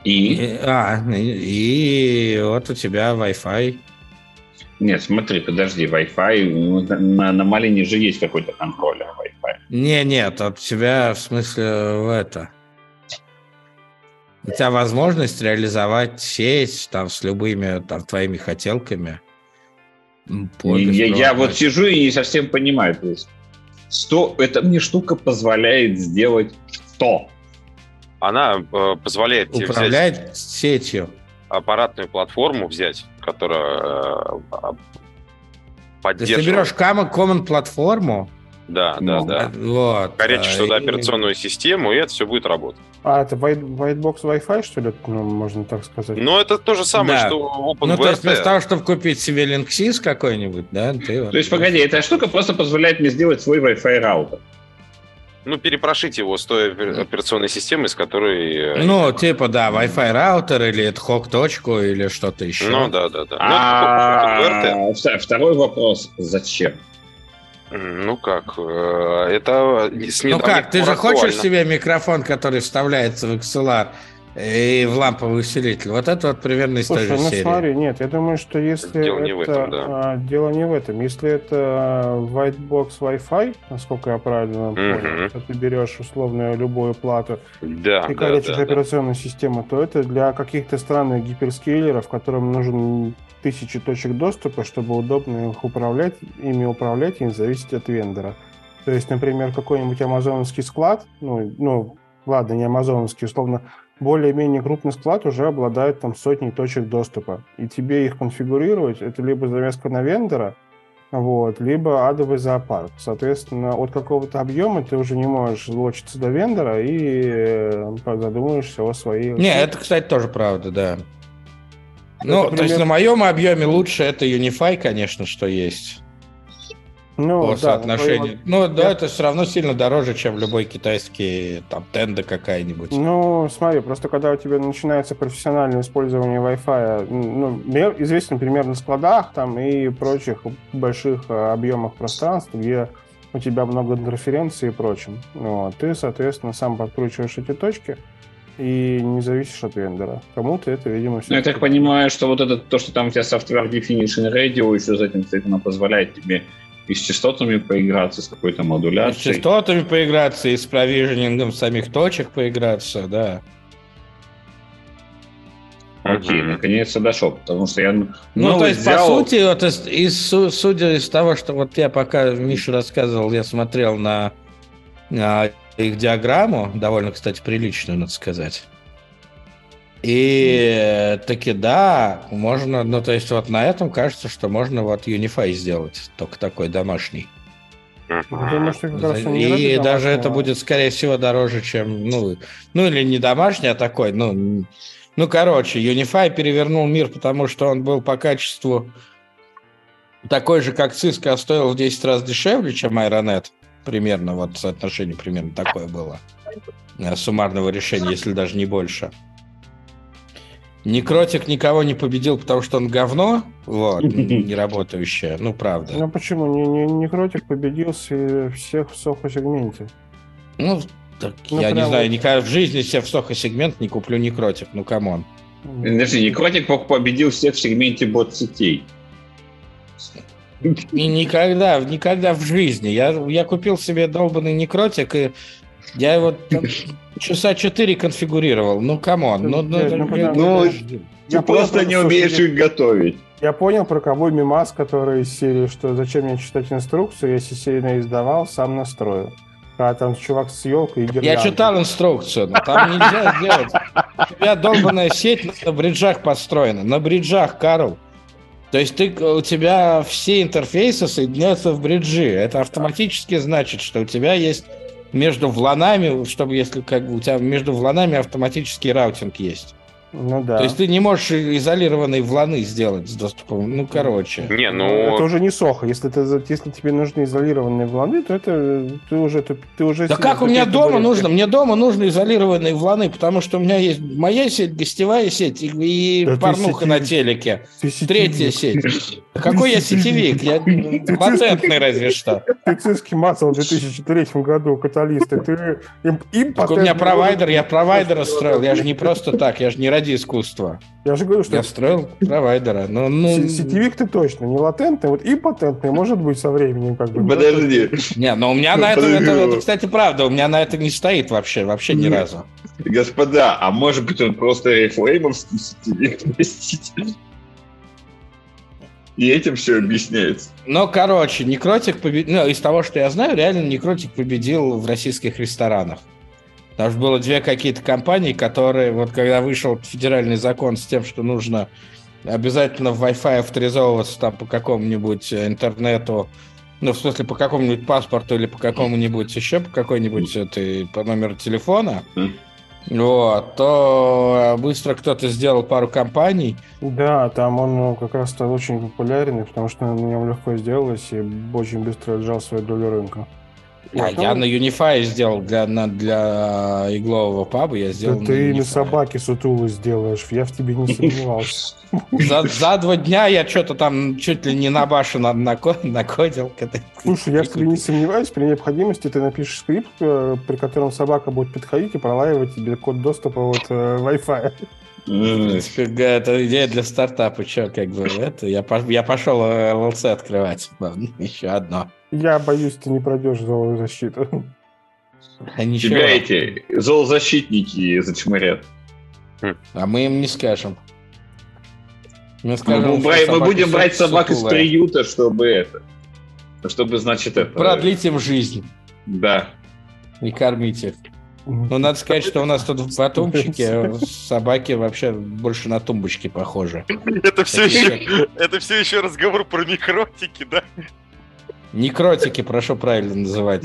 И? и? А, и, и вот у тебя Wi-Fi. Нет, смотри, подожди, Wi-Fi, ну, на, на Малине же есть какой-то контроллер. Не, нет, у тебя в смысле в это у тебя возможность реализовать сеть там с любыми там твоими хотелками. Я, я вот сижу и не совсем понимаю. То есть, что эта мне штука позволяет сделать что? Она э, позволяет управлять взять сетью. Аппаратную платформу взять, которая э, поддерживает. То есть ты берешь common, common платформу, да, ну, да, да. Вот. Корячишь туда и... операционную систему, и это все будет работать. А, это white, whitebox Wi-Fi, что ли, ну, можно так сказать? Ну, это то же самое, да. что OpenVRT. Ну, то есть вместо того, чтобы купить себе Linksys какой-нибудь, да? Ты то есть, погоди, эта штука просто позволяет мне сделать свой Wi-Fi раутер. Ну, перепрошить его с той операционной системой, с которой... Э, ну, типа, да, Wi-Fi раутер или ad точку или что-то еще. Ну, да, да, да. А второй вопрос. Зачем? Ну как, э, это с Ну как, ты же хочешь себе микрофон, который вставляется в XLR и в ламповый усилитель? Вот это вот примерно из Слушай, той же ну серии. смотри, нет, я думаю, что если дело это... Не в этом, да. а, дело не в этом. Если это whitebox Wi-Fi, насколько я правильно угу. понял, то ты берешь условную любую плату да, и короче да, да, операционную да. систему, то это для каких-то странных гиперскейлеров, которым нужен тысячи точек доступа, чтобы удобно их управлять, ими управлять и не зависеть от вендора. То есть, например, какой-нибудь амазоновский склад, ну, ну ладно, не амазоновский, условно, более-менее крупный склад уже обладает там сотней точек доступа. И тебе их конфигурировать, это либо завеска на вендора, вот, либо адовый зоопарк. Соответственно, от какого-то объема ты уже не можешь лочиться до вендора и э, задумаешься о своей... Не, это, кстати, тоже правда, да. Ну, например... то есть на моем объеме лучше это Unify, конечно, что есть. Ну, по да, соотношению. Ну, да, это все равно сильно дороже, чем любой китайский там тенда какая-нибудь. Ну, смотри, просто когда у тебя начинается профессиональное использование Wi-Fi, ну, известен пример на складах там и прочих больших э, объемах пространств, где у тебя много интерференций и прочим. Вот. Ты, соответственно, сам подкручиваешь эти точки, и не зависишь от вендора. Кому-то это, видимо, все. Ну, я так понимаю, что вот это то, что там у тебя Software Definition Radio еще за этим стоит, оно позволяет тебе и с частотами поиграться, с какой-то модуляцией. И с частотами поиграться, и с провиженингом самих точек поиграться, да. Окей, mm-hmm. наконец-то дошел, потому что я... Ну, то есть, взял... по сути, вот из, из, судя из того, что вот я пока Миша рассказывал, я смотрел на, на их диаграмму, довольно, кстати, приличную, надо сказать. И таки да, можно, ну то есть вот на этом кажется, что можно вот Unify сделать, только такой домашний. Думаю, что как раз и даже это будет, скорее всего, дороже, чем, ну, ну или не домашний, а такой, ну, ну, короче, Unify перевернул мир, потому что он был по качеству такой же, как Cisco, а стоил в 10 раз дешевле, чем Ironet. Примерно вот соотношение примерно такое было э, суммарного решения, если даже не больше. Некротик никого не победил, потому что он говно, вот, не работающее, ну правда. Ну почему? Не, не, Некротик победил всех в SOHO-сегменте. Ну, так, ну, я не знаю, никогда в жизни себе в SOHO-сегмент не куплю Некротик, ну come on. Подожди, Некротик победил всех в сегменте бот-сетей. И никогда, никогда в жизни. Я, я купил себе долбанный некротик, и я его часа четыре конфигурировал. Ну, камон. Ну, ну, ну, ну, ну ты просто не умеешь их готовить. Я понял, про кого мимас, который из серии, что зачем мне читать инструкцию, если серийно издавал, сам настрою. А там чувак с елкой и гирляндой. Я читал инструкцию, но там нельзя сделать. У тебя долбанная сеть на бриджах построена. На бриджах, Карл. То есть ты, у тебя все интерфейсы соединяются в бриджи. Это автоматически значит, что у тебя есть между вланами, чтобы если как бы у тебя между вланами автоматический routing есть. Ну да. То есть ты не можешь изолированные вланы сделать с доступом. Ну, короче. Не, ну... Это уже не сохо. Если, ты, если тебе нужны изолированные вланы, то это ты уже... Ты, ты уже да как у меня дома нужно? Мне дома нужны изолированные вланы, потому что у меня есть моя сеть, гостевая сеть и, и да порнуха на телеке. Третья сеть. Какой я сетевик? Я патентный разве что. Ты циски мацал в 2003 году, каталисты. Ты им, им У меня провайдер, я провайдера строил. Я же не просто так, я же не ради искусства. Я же говорю, что... Я строил провайдера. Но, ну... Сетевик ты точно, не латентный, вот и патентный, может быть, со временем как бы. Подожди. Не, но у меня на это, это, это, кстати, правда, у меня на это не стоит вообще, вообще ни разу. Господа, а может быть он просто рефлеймовский сетевик, простите. И этим все объясняется. Ну, короче, Некротик победил... Ну, из того, что я знаю, реально Некротик победил в российских ресторанах. Потому что было две какие-то компании, которые, вот когда вышел федеральный закон с тем, что нужно обязательно в Wi-Fi авторизовываться там по какому-нибудь интернету, ну, в смысле, по какому-нибудь паспорту или по какому-нибудь еще, по какой-нибудь этой, по номеру телефона, вот, то быстро кто-то сделал пару компаний. Да, там он ну, как раз стал очень популярный, потому что на нем легко сделалось и очень быстро отжал свою долю рынка. А я на Unify сделал для, на, для иглового паба, я сделал да Ты на собаке сутулы сделаешь, я в тебе не сомневался. За, за два дня я что-то там чуть ли не на башу на, на, накодил. Слушай, я в тебе не сомневаюсь, при необходимости ты напишешь скрипт, э, при котором собака будет подходить и пролаивать тебе код доступа от э, Wi-Fi. Это идея для стартапа, что, как бы, это, я, я пошел ЛЛЦ открывать, еще одно. Я боюсь, ты не пройдешь зоозащиту. А ничего. Тебя эти зоозащитники зачмырят. А мы им не скажем. Мы, скажем, мы, брать, мы будем брать собак из приюта, чтобы это. Чтобы, значит, это... Продлить им жизнь. Да. И кормить их. Ну, надо сказать, что у нас тут в батумчике собаки вообще больше на тумбочки похожи. Это все еще, это все еще разговор про некротики, да? Некротики, прошу правильно называть.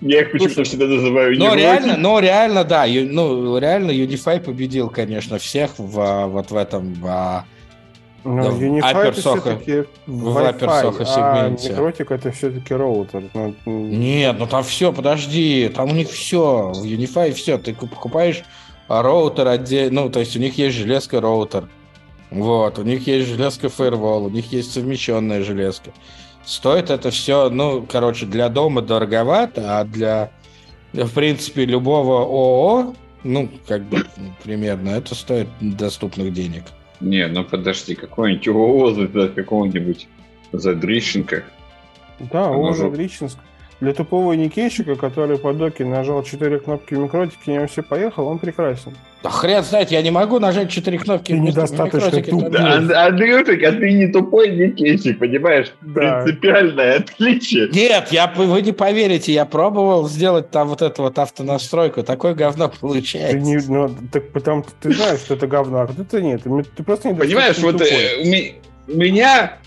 Я их почему-то всегда называю Но реально, но реально, да, ну, реально Unify победил, конечно, всех в, вот в этом но да, Unify это все-таки в Wi-Fi, а Necrotic это все-таки роутер. Ну, Нет, ну там все, подожди, там у них все, в Unify все, ты покупаешь роутер отдельно, ну, то есть у них есть железка роутер, вот, у них есть железка Firewall, у них есть совмещенная железка. Стоит это все, ну, короче, для дома дороговато, а для, в принципе, любого ООО, ну, как бы, примерно, это стоит доступных денег. Не, ну подожди, какой-нибудь ООО за какого-нибудь Задрищенко. Да, ООО Задрищенко. Для тупого никейщика, который по доке нажал четыре кнопки в микротике, и он все поехал, он прекрасен. Да хрен знает, я не могу нажать четыре кнопки ты недостаточно тупой. Да, Андрюшек, а ты не тупой никейщик, понимаешь? Да. Принципиальное отличие. Нет, я, вы не поверите, я пробовал сделать там вот эту вот автонастройку, такое говно получается. Ты не, ну, так потому ты знаешь, что это говно, а кто-то нет. Ты просто не Понимаешь, вот э, у меня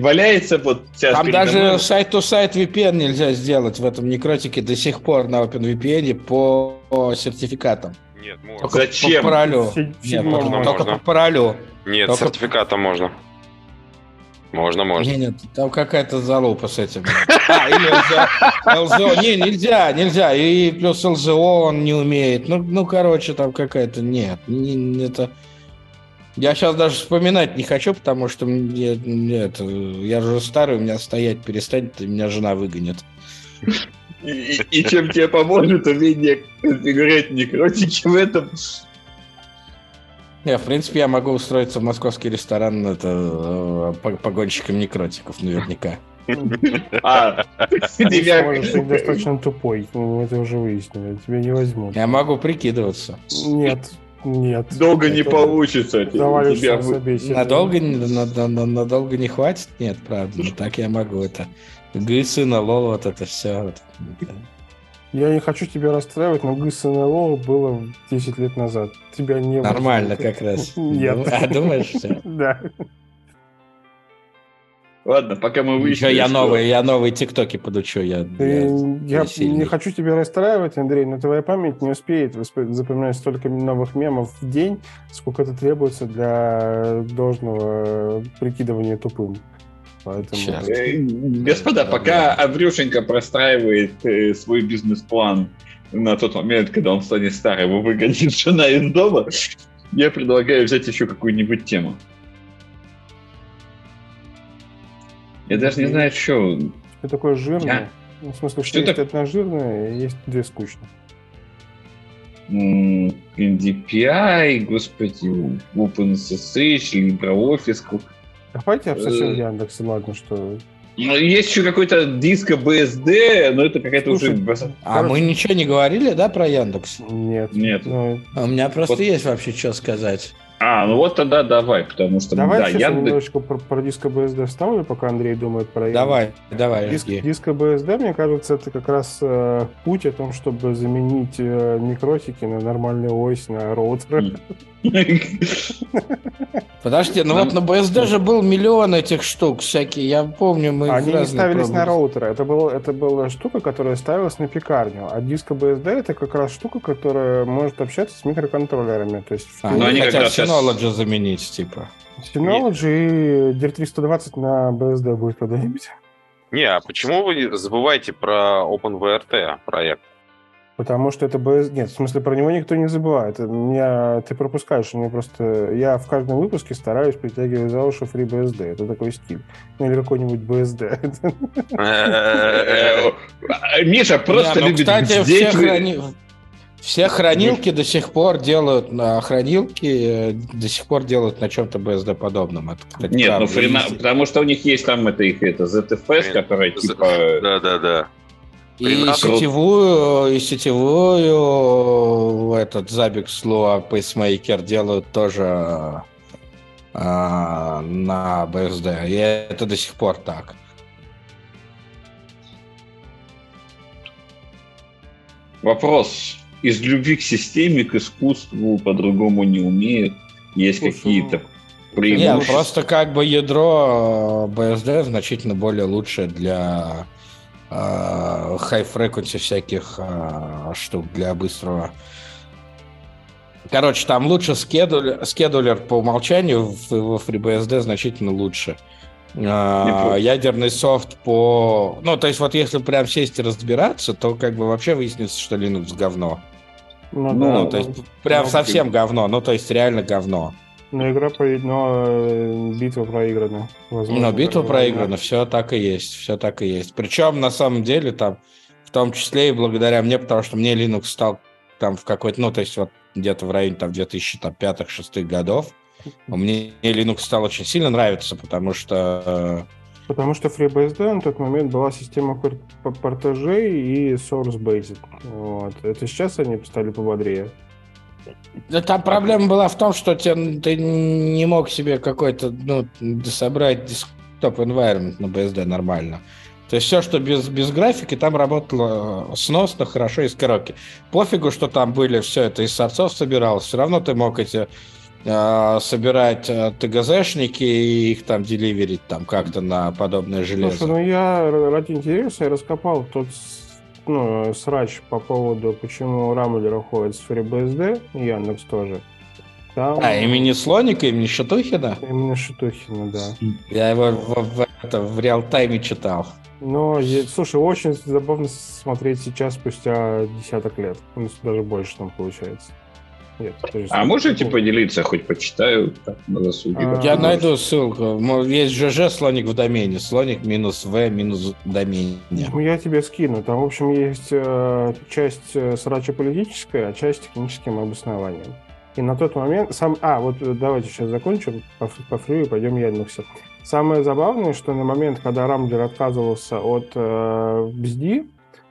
валяется вот сейчас Там даже сайт-то-сайт VPN нельзя сделать в этом некротике до сих пор на OpenVPN по, по сертификатам. Нет, можно. Только Зачем? По паролю. Нет, можно, только можно. по паролю. Нет, только... сертификатом можно. Можно, можно. Нет, нет, там какая-то залупа с этим. А, или ЛЗО. Не, нельзя, нельзя. И плюс ЛЗО он не умеет. Ну, ну короче, там какая-то... Нет, не, это... Я сейчас даже вспоминать не хочу, потому что я, нет, я же старый, у меня стоять перестанет, и меня жена выгонит. И, и чем тебе поможет умение конфигурировать некротики в этом? Не, в принципе, я могу устроиться в московский ресторан это, э, погонщиком некротиков наверняка. А, ты достаточно тупой, мы это уже выяснили, тебя не возьмут. Я могу прикидываться. Нет, нет. Долго не получится. Тебя... Надолго, надолго не хватит? Нет, правда. Но так я могу. Это Гысы, на лол, вот это все. Я не хочу тебя расстраивать, но ГСНЛО было 10 лет назад. Тебя не Нормально было. как раз. Нет. А думаешь? Да. Ладно, пока мы выяснили, я новые, я новые тиктоки подучу. Я, Ты, я, я не хочу тебя расстраивать, Андрей, но твоя память не успеет запоминать столько новых мемов в день, сколько это требуется для должного прикидывания тупым. Поэтому... Э, господа, пока Аврюшенька простраивает э, свой бизнес-план на тот момент, когда он станет старым и выгонит жена из дома, я предлагаю взять еще какую-нибудь тему. Я даже не знаю, что... Что такое жирное? Я... Ну, в смысле, что, что есть так... одна жирная, есть две скучные. NDPI, господи, OpenSSH, LibreOffice. Давайте обсосем Яндекс, ладно, что... Ну, есть еще какой-то диско BSD, но это какая-то уже... А мы ничего не говорили, да, про Яндекс? Нет. Нет. Ну... А у меня просто вот. есть вообще что сказать. А, ну вот тогда давай, потому что... Давай да, сейчас я немножечко про, про диско BSD вставлю, пока Андрей думает про... Давай, давай. Диск, диско BSD, мне кажется, это как раз э, путь о том, чтобы заменить э, микросики на нормальную ось, на роутеры. Подожди, ну вот на BSD же был миллион этих штук всякие, я помню, мы Они не ставились на роутеры, это, был, это была штука, которая ставилась на пекарню, а диско BSD это как раз штука, которая может общаться с микроконтроллерами, то есть... А, ну, они хотят Synology заменить, типа. Synology и DIR320 на BSD будет когда-нибудь. Не, а почему вы забываете про OpenVRT проект? Потому что это BSD... Нет, в смысле, про него никто не забывает. Меня... Ты пропускаешь, мне просто... Я в каждом выпуске стараюсь притягивать за уши FreeBSD. Это такой стиль. Ну, или какой-нибудь BSD. Миша просто ну, любит Кстати, все храни... Все хранилки до сих пор делают на хранилки, э, до сих пор делают на чем-то BSD подобном. Это, кстати, Нет, ну френа, потому что у них есть там это их это ZFS, которая типа. Да, да, да. И сетевую, и сетевую этот Zabbix Lua Pacemaker делают тоже а, на BSD. И это до сих пор так. Вопрос. Из любви к системе, к искусству по-другому не умеют. Есть какие-то преимущества. Нет, просто как бы ядро BSD значительно более лучшее для Э, high-frequency всяких э, штук для быстрого. Короче, там лучше скедулер, скедулер по умолчанию в, в FreeBSD значительно лучше. А, ядерный софт по... Ну, то есть вот если прям сесть и разбираться, то как бы вообще выяснится, что Linux говно. Ну, ну да, то есть прям ну, совсем говно, ну, то есть реально говно. Но игра по... но э, битва проиграна. Возможно, но битва проиграна, все так и есть, все так и есть. Причем на самом деле там, в том числе и благодаря мне, потому что мне Linux стал там в какой-то, ну то есть вот где-то в районе там 2005-2006 годов, мне Linux стал очень сильно нравиться, потому что Потому что FreeBSD на тот момент была система портажей и source-based. Вот. Это сейчас они стали пободрее. Да там проблема была в том, что ты, ты не мог себе какой-то, ну, собрать десктоп environment на BSD нормально. То есть все, что без, без графики, там работало сносно, хорошо из коробки. Пофигу, что там были все это из сорцов собиралось, все равно ты мог эти э, собирать э, ТГЗшники и их там деливерить там как-то на подобное железо. Слушай, ну я ради интереса я раскопал тот ну, срач по поводу, почему Рамблер уходит с FreeBSD, Яндекс тоже. Там... А, имени Слоника, имени Шатухина? Имени Шатухина, да. Я его в, в, в, в реал-тайме читал. Но, слушай, очень забавно смотреть сейчас, спустя десяток лет. Ну, даже больше там получается. Нет, а можете поделиться, хоть почитаю на досуге? А, я найду ссылку. Есть ЖЖ слоник в домене. Слоник минус В минус домене. Ну, я тебе скину. Там, в общем, есть э, часть э, срача политическая, а часть техническим обоснованием. И на тот момент сам... А, вот э, давайте сейчас закончим по, по фрю и пойдем Яндексе. Самое забавное, что на момент, когда Рамблер отказывался от э, BSD,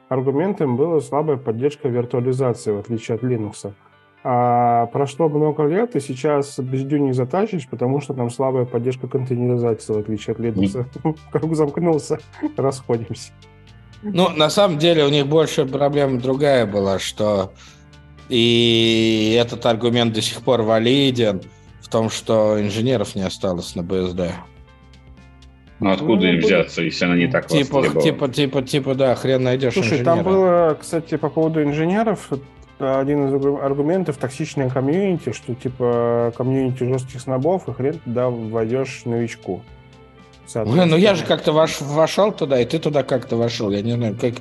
аргументом была слабая поддержка виртуализации, в отличие от Linux. А прошло много лет, и сейчас бездю не затащишь, потому что там слабая поддержка контейнеризации, в отличие от Linux. Круг замкнулся, расходимся. Ну, на самом деле у них больше проблема другая была, что и этот аргумент до сих пор валиден в том, что инженеров не осталось на БСД. Ну откуда ну, им взяться, если она не так типа, типа, типа, типа, да, хрен найдешь Слушай, инженера. там было, кстати, по поводу инженеров, один из аргументов токсичное комьюнити, что типа комьюнити жестких снобов, и хрен туда войдешь новичку. Ну, я же как-то вош, вошел туда, и ты туда как-то вошел. Я не знаю, как...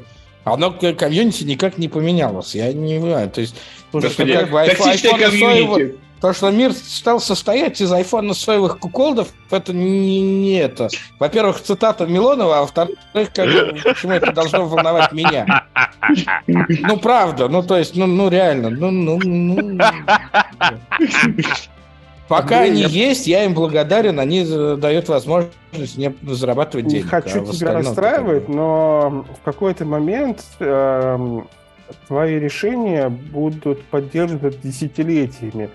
Оно комьюнити никак не поменялось. Я не знаю. То есть, Господи, что как бы iPhone, то, что мир стал состоять из айфона соевых куколдов, это не, не это. Во-первых, цитата Милонова, а во-вторых, как, почему это должно волновать меня? Ну, правда, ну, то есть, ну, ну реально, ну, ну, ну. Пока они есть, я им благодарен, они дают возможность мне зарабатывать деньги. Не хочу а тебя расстраивать, но в какой-то момент э, твои решения будут поддерживать десятилетиями.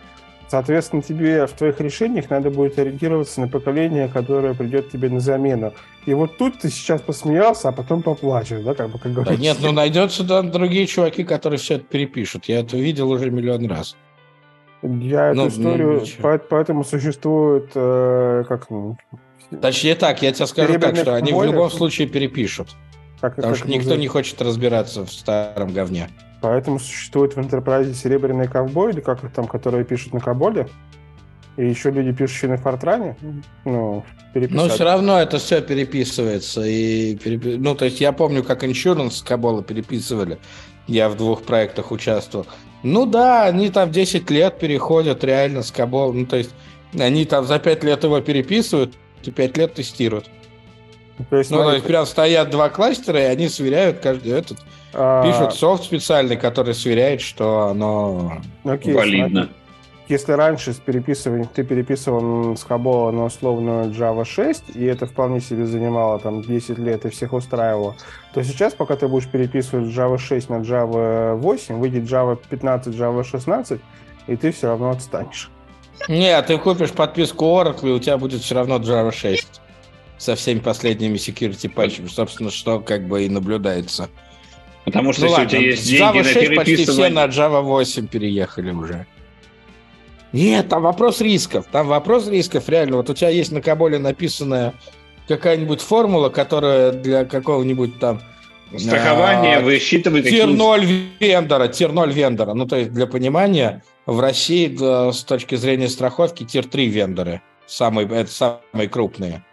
Соответственно, тебе в твоих решениях надо будет ориентироваться на поколение, которое придет тебе на замену. И вот тут ты сейчас посмеялся, а потом поплачешь, да, как бы как говорится. Да нет, ну найдется там другие чуваки, которые все это перепишут. Я это видел уже миллион раз. Я ну, эту историю, ну, поэтому существует э, как... Ну, Точнее так, я тебе скажу так, что они в любом случае перепишут. Как, потому что никто не хочет разбираться в старом говне. Поэтому существует в Enterprise серебряные ковбои, или как их там, которые пишут на Каболе. И еще люди, пишущие на Фортране, ну, переписать. Но все равно это все переписывается. И переп... Ну, то есть я помню, как Insurance с Кабола переписывали. Я в двух проектах участвовал. Ну да, они там 10 лет переходят реально с Кабола. Ну, то есть они там за 5 лет его переписывают, и 5 лет тестируют. То есть, ну, смотри, то есть прям стоят два кластера, и они сверяют каждый этот а... Пишут софт специальный, который сверяет, что оно Окей, валидно. Смотри. Если раньше с переписыванием ты переписывал с Хабола на условную Java 6, и это вполне себе занимало там 10 лет и всех устраивало, то сейчас, пока ты будешь переписывать Java 6 на Java 8, выйдет Java 15, Java 16, и ты все равно отстанешь. Не, ты купишь подписку Oracle, и у тебя будет все равно Java 6 со всеми последними security патчами, собственно, что как бы и наблюдается. Потому что ну, если ладно, у тебя есть деньги Java 6 на переписывание... почти все на Java 8 переехали уже. Нет, там вопрос рисков. Там вопрос рисков, реально. Вот у тебя есть на Каболе написанная какая-нибудь формула, которая для какого-нибудь там... Страхование а, высчитывает... Тир 0 вендора, тир 0 вендора. Ну, то есть, для понимания, в России с точки зрения страховки тир 3 вендоры. Самые, это самые крупные.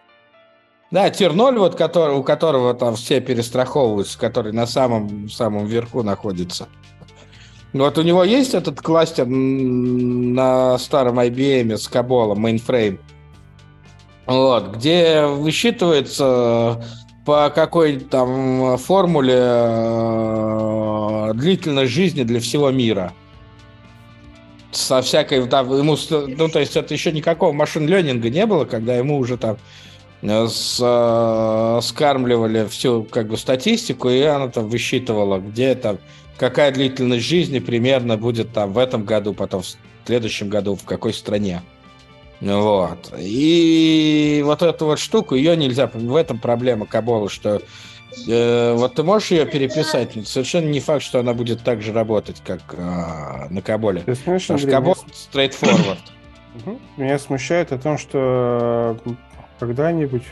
Да, 0, вот, который, у которого там все перестраховываются, который на самом, самом верху находится. Вот у него есть этот кластер на старом IBM с Каболом, mainframe, вот, где высчитывается по какой там формуле э, длительность жизни для всего мира. Со всякой, да, ему, ну, то есть это еще никакого машин-ленинга не было, когда ему уже там с, э, скармливали всю как бы статистику, и она там высчитывала, где там какая длительность жизни примерно будет там в этом году, потом в следующем году, в какой стране. Вот. И вот эту вот штуку, ее нельзя... В этом проблема Кабола, что э, вот ты можешь ее переписать, но совершенно не факт, что она будет так же работать, как э, на Каболе. Потому что Кабол straightforward. Меня смущает о том, что когда-нибудь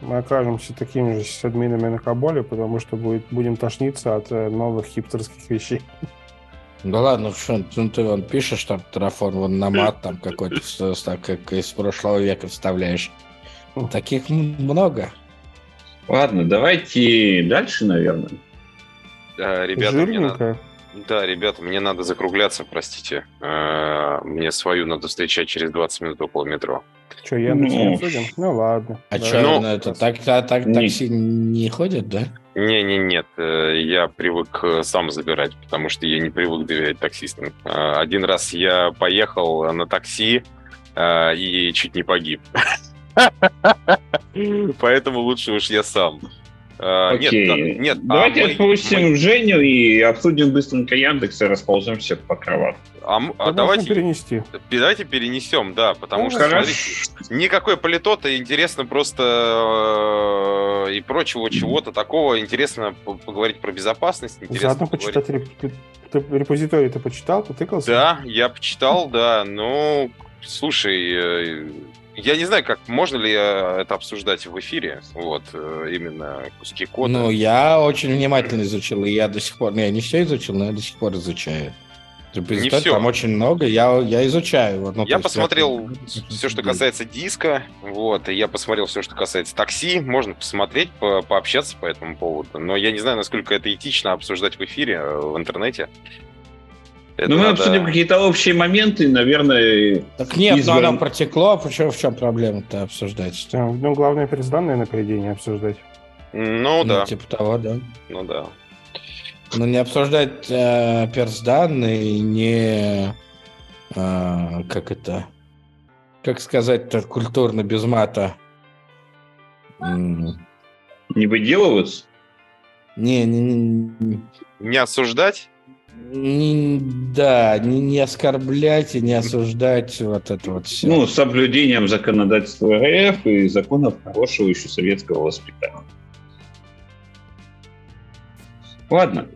мы окажемся такими же админами на Каболе, потому что будет, будем тошниться от э, новых хипстерских вещей. Да ладно, что ну, ты вон пишешь там Terraform, вон на мат там какой-то, так как из прошлого века вставляешь. Таких много. Ладно, давайте дальше, наверное. Да, ребята, мне надо... Да, ребята, мне надо закругляться, простите. Э, мне свою надо встречать через 20 минут около метро. Что, я ну, не обсудим? Ну ладно. А да. что, ну, это так, так, так не... такси не ходят, да? Не, не, нет, э, я привык э, сам забирать, потому что я не привык доверять таксистам. Один раз я поехал на такси и чуть не погиб. Поэтому лучше уж я сам. А, Окей. Нет, нет. Давайте а мы, отпустим мы... Женю и обсудим быстренько Яндекс и располземся по кроватке. А, а давайте перенести. Давайте перенесем, да, потому ну, что смотрите, никакой политота интересно просто э, и прочего чего-то такого. Интересно поговорить про безопасность. Интересно Заодно поговорить... почитать репозиторий ты почитал, потыкался? Да, я почитал, да. Ну, слушай, э, я не знаю, как можно ли это обсуждать в эфире, вот, э, именно куски кода. Ну, я очень внимательно изучил, и я до сих пор, ну, я не все изучил, но я до сих пор изучаю. Не все. Там очень много, я, я изучаю. Вот, ну, я посмотрел я... все, что касается диска, вот, и я посмотрел все, что касается такси, можно посмотреть, по пообщаться по этому поводу, но я не знаю, насколько это этично обсуждать в эфире, э, в интернете. Это ну, мы надо... обсудим какие-то общие моменты, наверное. Так нет, избран... но оно протекло, почему, в чем проблема-то обсуждать? Ну, главное, персданные на поведение обсуждать. Ну, ну, да. Типа того, да. Ну, да. Но не обсуждать э, персданные, не... Э, как это... Как сказать-то культурно, без мата? Не выделываться? Не, не, не... Не осуждать? Не, да, не, не оскорблять и не осуждать вот это вот все. Ну, с соблюдением законодательства РФ и законов хорошего еще советского воспитания. Ладно.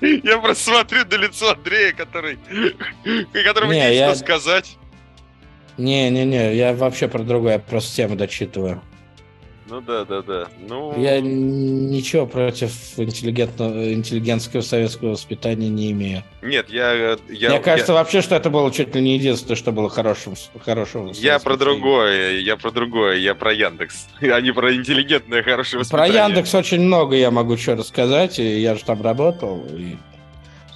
Я просто смотрю на лицо Андрея, который, которому не, нечего я... сказать. Не-не-не, я вообще про другое, я просто тему дочитываю. Ну да, да, да. Ну... Я ничего против интеллигентного, интеллигентского советского воспитания не имею. Нет, я... я Мне кажется я... вообще, что это было чуть ли не единственное, что было хорошим. хорошим я про другое, я про другое, я про Яндекс, а не про интеллигентное хорошее воспитание. Про Яндекс очень много я могу что рассказать, и я же там работал, и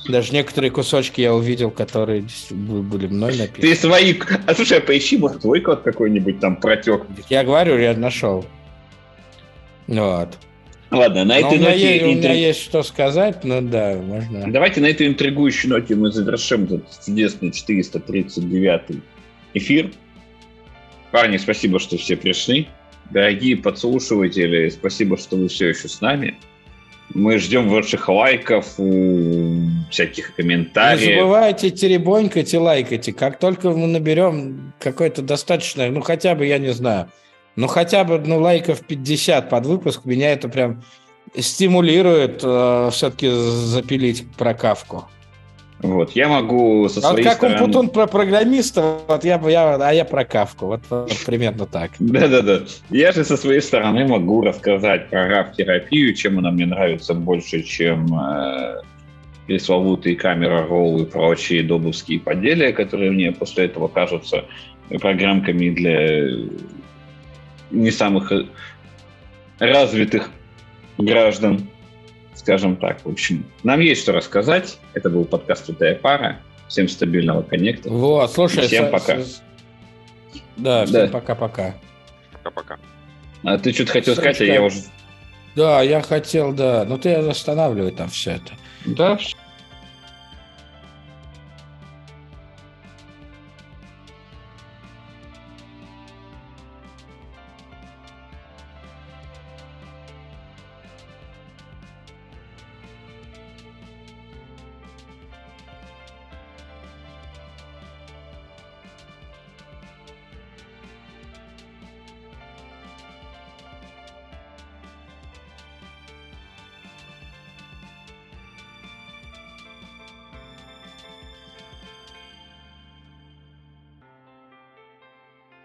даже некоторые кусочки я увидел, которые были мной написаны. Ты свои... А слушай, а поищи, может, твой код какой-нибудь там протек. Я говорю, я нашел. Вот. Ладно, на этой ноте... Есть, интриг... У меня есть что сказать, но да, можно. Давайте на этой интригующей ноте мы завершим этот чудесный 439 эфир. Парни, спасибо, что все пришли. Дорогие подслушиватели, спасибо, что вы все еще с нами. Мы ждем ваших лайков, всяких комментариев. Не забывайте теребонькать и лайкайте. Как только мы наберем какое-то достаточное, ну хотя бы, я не знаю, ну, хотя бы ну, лайков 50 под выпуск меня это прям стимулирует э, все-таки запилить про кавку. Вот, я могу со а своей вот как стороны... Умпутун про программиста, вот я, я, а я про кавку, вот, вот примерно так. Да-да-да. Я же со своей стороны могу рассказать про раф-терапию, чем она мне нравится больше, чем э, пресловутые камера ролл и прочие добовские поделия, которые мне после этого кажутся программками для не самых э, развитых граждан, скажем так. В общем, нам есть что рассказать. Это был подкаст «Святая пара». Всем стабильного коннекта. Вот, слушай, всем пока. Да, всем пока-пока. Пока-пока. А ты что-то хотел сказать, а я уже... Да, я хотел, да. Но ты останавливай там все это. Да,